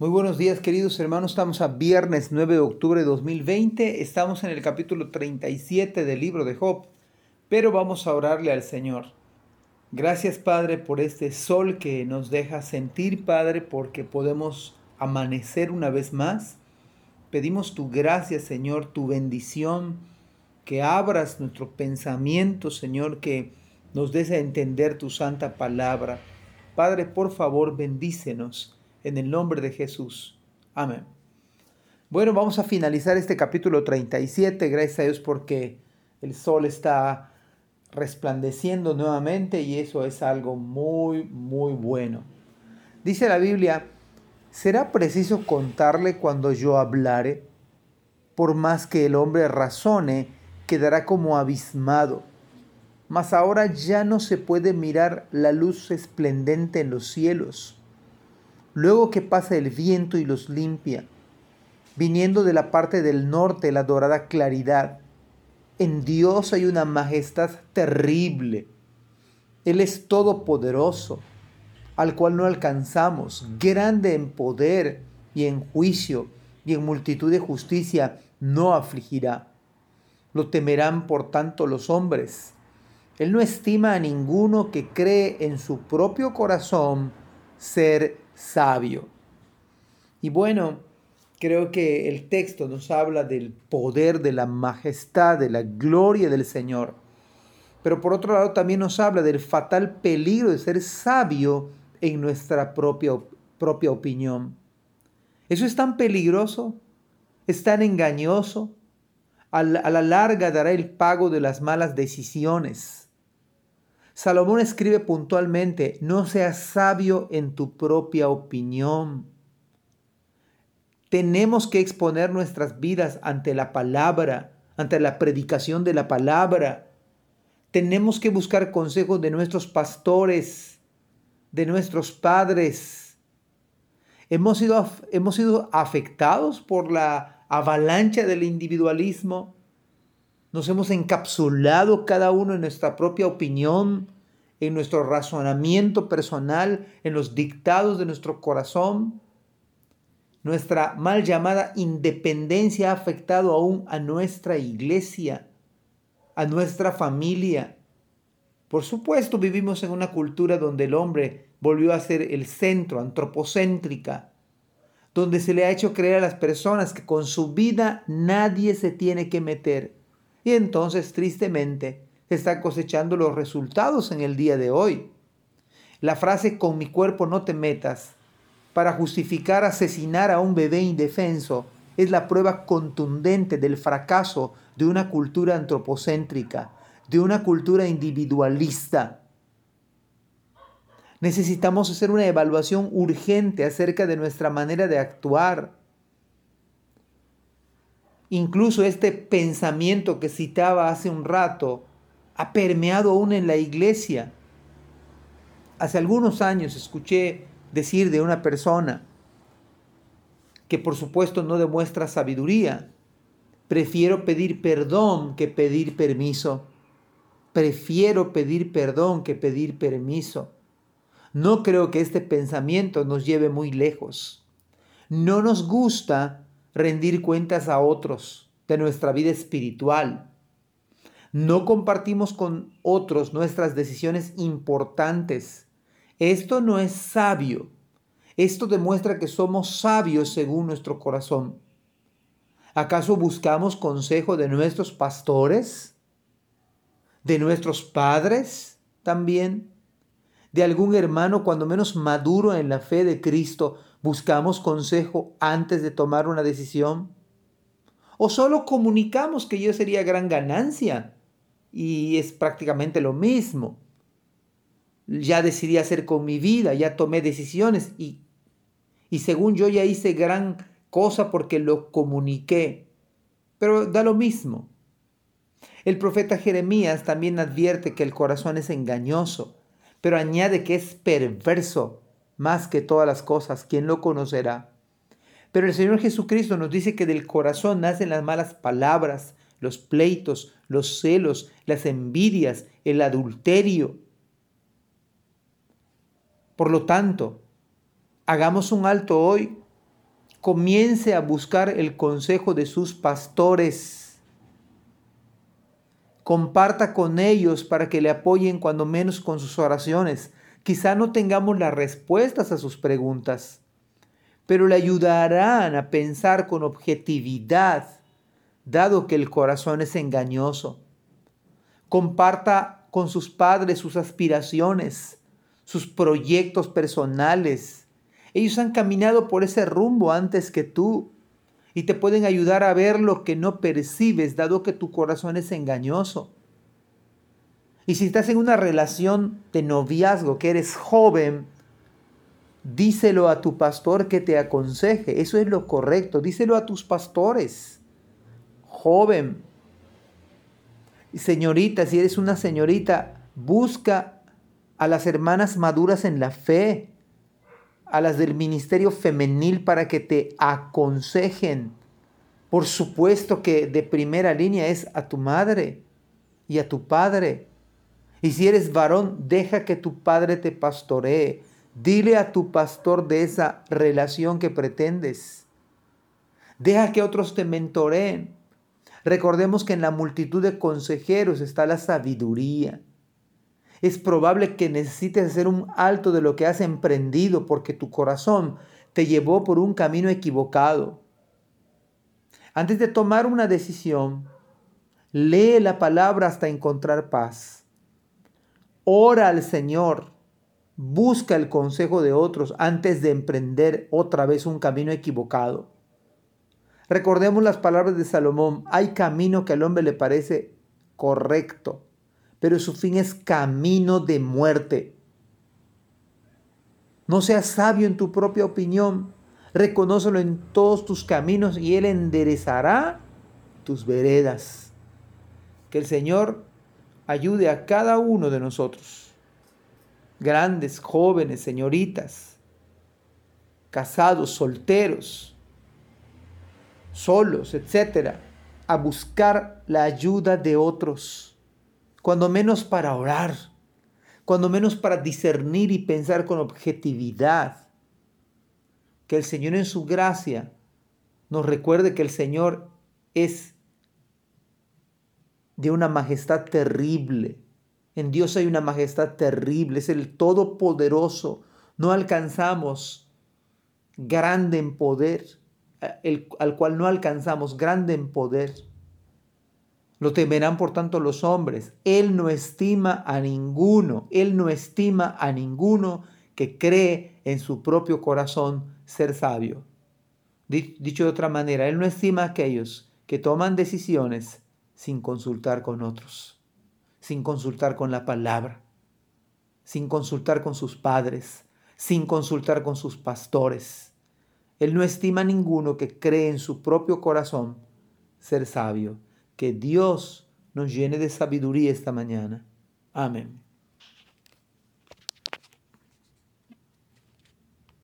Muy buenos días queridos hermanos, estamos a viernes 9 de octubre de 2020, estamos en el capítulo 37 del libro de Job, pero vamos a orarle al Señor. Gracias Padre por este sol que nos deja sentir Padre porque podemos amanecer una vez más. Pedimos tu gracia Señor, tu bendición, que abras nuestro pensamiento Señor, que nos des a entender tu santa palabra. Padre, por favor, bendícenos en el nombre de Jesús. Amén. Bueno, vamos a finalizar este capítulo 37, gracias a Dios porque el sol está resplandeciendo nuevamente y eso es algo muy, muy bueno. Dice la Biblia, ¿será preciso contarle cuando yo hablare? Por más que el hombre razone, quedará como abismado. Mas ahora ya no se puede mirar la luz esplendente en los cielos luego que pasa el viento y los limpia, viniendo de la parte del norte la dorada claridad. En Dios hay una majestad terrible. Él es todopoderoso, al cual no alcanzamos, grande en poder y en juicio y en multitud de justicia, no afligirá. Lo temerán por tanto los hombres. Él no estima a ninguno que cree en su propio corazón ser sabio. Y bueno, creo que el texto nos habla del poder, de la majestad, de la gloria del Señor. Pero por otro lado también nos habla del fatal peligro de ser sabio en nuestra propia, propia opinión. Eso es tan peligroso, es tan engañoso. A a la larga dará el pago de las malas decisiones. Salomón escribe puntualmente, no seas sabio en tu propia opinión. Tenemos que exponer nuestras vidas ante la palabra, ante la predicación de la palabra. Tenemos que buscar consejos de nuestros pastores, de nuestros padres. Hemos sido, hemos sido afectados por la avalancha del individualismo nos hemos encapsulado cada uno en nuestra propia opinión, en nuestro razonamiento personal, en los dictados de nuestro corazón. Nuestra mal llamada independencia ha afectado aún a nuestra iglesia, a nuestra familia. Por supuesto, vivimos en una cultura donde el hombre volvió a ser el centro, antropocéntrica, donde se le ha hecho creer a las personas que con su vida nadie se tiene que meter y entonces, tristemente, se están cosechando los resultados en el día de hoy. La frase con mi cuerpo no te metas para justificar asesinar a un bebé indefenso es la prueba contundente del fracaso de una cultura antropocéntrica, de una cultura individualista. Necesitamos hacer una evaluación urgente acerca de nuestra manera de actuar, Incluso este pensamiento que citaba hace un rato ha permeado aún en la iglesia. Hace algunos años escuché decir de una persona que por supuesto no demuestra sabiduría. Prefiero pedir perdón que pedir permiso. Prefiero pedir perdón que pedir permiso. No creo que este pensamiento nos lleve muy lejos. No nos gusta rendir cuentas a otros de nuestra vida espiritual. No compartimos con otros nuestras decisiones importantes. Esto no es sabio. Esto demuestra que somos sabios según nuestro corazón. ¿Acaso buscamos consejo de nuestros pastores? ¿De nuestros padres también? ¿De algún hermano cuando menos maduro en la fe de Cristo ¿Buscamos consejo antes de tomar una decisión? ¿O solo comunicamos que yo sería gran ganancia? Y es prácticamente lo mismo. Ya decidí hacer con mi vida, ya tomé decisiones y, y según yo ya hice gran cosa porque lo comuniqué. Pero da lo mismo. El profeta Jeremías también advierte que el corazón es engañoso, pero añade que es perverso más que todas las cosas, ¿quién lo conocerá? Pero el Señor Jesucristo nos dice que del corazón nacen las malas palabras, los pleitos, los celos, las envidias, el adulterio. Por lo tanto, hagamos un alto hoy comience a buscar el consejo de sus pastores. Comparta con ellos para que le apoyen cuando menos con sus oraciones. Quizá no tengamos las respuestas a sus preguntas, pero le ayudarán a pensar con objetividad, dado que el corazón es engañoso. Comparta con sus padres sus aspiraciones, sus proyectos personales. Ellos han caminado por ese rumbo antes que tú y te pueden ayudar a ver lo que no percibes, dado que tu corazón es engañoso. Y si estás en una relación de noviazgo, que eres joven, díselo a tu pastor que te aconseje. Eso es lo correcto. Díselo a tus pastores. Joven. Señorita, si eres una señorita, busca a las hermanas maduras en la fe, a las del ministerio femenil para que te aconsejen. Por supuesto que de primera línea es a tu madre y a tu padre. Y si eres varón, deja que tu padre te pastoree. Dile a tu pastor de esa relación que pretendes. Deja que otros te mentoreen. Recordemos que en la multitud de consejeros está la sabiduría. Es probable que necesites hacer un alto de lo que has emprendido porque tu corazón te llevó por un camino equivocado. Antes de tomar una decisión, lee la palabra hasta encontrar paz. Ora al Señor. Busca el consejo de otros antes de emprender otra vez un camino equivocado. Recordemos las palabras de Salomón. Hay camino que al hombre le parece correcto, pero su fin es camino de muerte. No seas sabio en tu propia opinión. Reconócelo en todos tus caminos y Él enderezará tus veredas. Que el Señor ayude a cada uno de nosotros, grandes, jóvenes, señoritas, casados, solteros, solos, etcétera, a buscar la ayuda de otros, cuando menos para orar, cuando menos para discernir y pensar con objetividad. Que el Señor en su gracia nos recuerde que el Señor es de una majestad terrible. En Dios hay una majestad terrible, es el Todopoderoso. No alcanzamos grande en poder, al cual no alcanzamos grande en poder. Lo temerán por tanto los hombres. Él no estima a ninguno, Él no estima a ninguno que cree en su propio corazón ser sabio. Dicho de otra manera, Él no estima a aquellos que toman decisiones sin consultar con otros, sin consultar con la palabra, sin consultar con sus padres, sin consultar con sus pastores. Él no estima a ninguno que cree en su propio corazón ser sabio. Que Dios nos llene de sabiduría esta mañana. Amén.